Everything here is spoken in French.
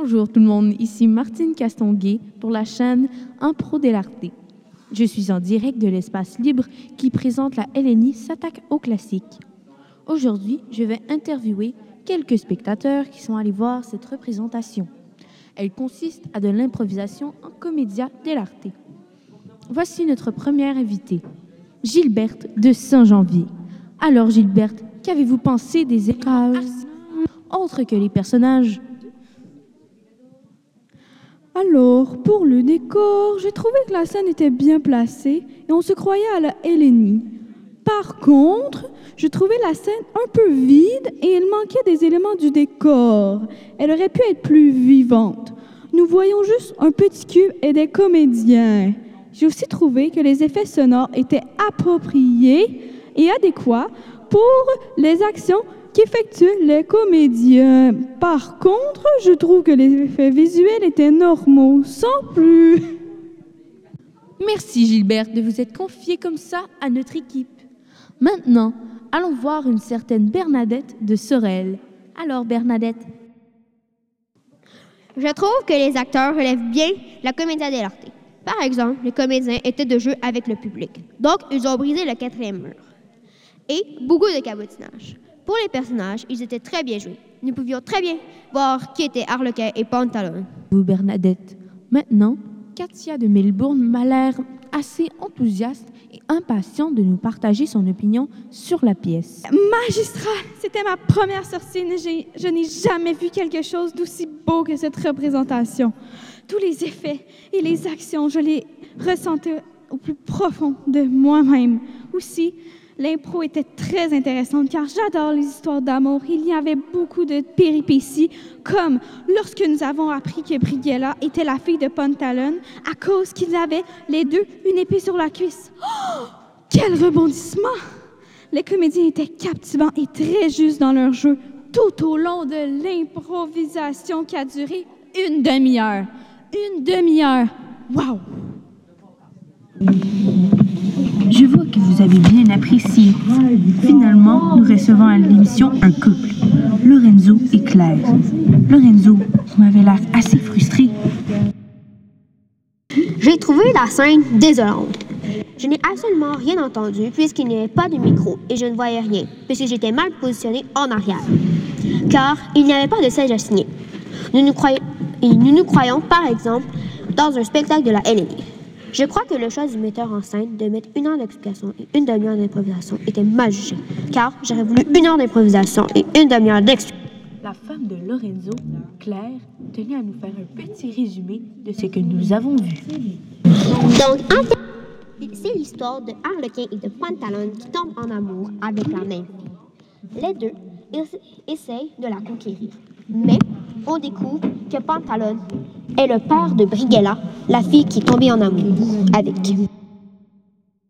Bonjour tout le monde, ici Martine Castonguay pour la chaîne Impro dell'Arte. Je suis en direct de l'espace libre qui présente la LNI s'attaque au classique. Aujourd'hui, je vais interviewer quelques spectateurs qui sont allés voir cette représentation. Elle consiste à de l'improvisation en comédia dell'arte. Voici notre première invitée, Gilberte de Saint-Janvier. Alors Gilberte, qu'avez-vous pensé des écrases autres que les personnages Alors, pour le décor, j'ai trouvé que la scène était bien placée et on se croyait à la Hélénie. Par contre, je trouvais la scène un peu vide et il manquait des éléments du décor. Elle aurait pu être plus vivante. Nous voyons juste un petit cube et des comédiens. J'ai aussi trouvé que les effets sonores étaient appropriés et adéquats pour les actions qu'effectuent les comédiens. Par contre, je trouve que les effets visuels étaient normaux, sans plus. Merci Gilberte de vous être confiée comme ça à notre équipe. Maintenant, allons voir une certaine Bernadette de Sorel. Alors Bernadette, Je trouve que les acteurs relèvent bien la comédia dell'arte. Par exemple, les comédiens étaient de jeu avec le public. Donc, ils ont brisé le quatrième mur. Et beaucoup de cabotinage. Pour les personnages, ils étaient très bien joués. Nous pouvions très bien voir qui était Harlequin et Pantalon. vous Bernadette. Maintenant, Katia de Melbourne m'a l'air assez enthousiaste et impatiente de nous partager son opinion sur la pièce. Magistral, c'était ma première sortie. Je n'ai jamais vu quelque chose d'aussi beau que cette représentation. Tous les effets et les actions, je les ressentais au plus profond de moi-même. Aussi, l'impro était très intéressante car j'adore les histoires d'amour. Il y avait beaucoup de péripéties, comme lorsque nous avons appris que Brighella était la fille de Pantalon à cause qu'ils avaient les deux une épée sur la cuisse. Oh, quel rebondissement! Les comédiens étaient captivants et très justes dans leur jeu tout au long de l'improvisation qui a duré une demi-heure. Une demi-heure. Wow! Je vois que vous avez bien apprécié. Finalement, nous recevons à l'émission un couple, Lorenzo et Claire. Lorenzo, vous m'avez l'air assez frustré. J'ai trouvé la scène désolante. Je n'ai absolument rien entendu puisqu'il n'y avait pas de micro et je ne voyais rien puisque j'étais mal positionné en arrière. Car il n'y avait pas de siège assigné. Nous nous, croyons, nous croyons, par exemple, dans un spectacle de la LNI. Je crois que le choix du metteur en scène de mettre une heure d'explication et une demi-heure d'improvisation était mal jugé. Car j'aurais voulu une heure d'improvisation et une demi-heure d'explication. La femme de Lorenzo, Claire, tenait à nous faire un petit résumé de ce que nous avons vu. Donc, en fait, c'est l'histoire de Harlequin et de Pantalon qui tombent en amour avec la même fille. Les deux essayent de la conquérir. Mais on découvre que Pantalon est le père de Brighella, la fille qui est tombée en amour avec.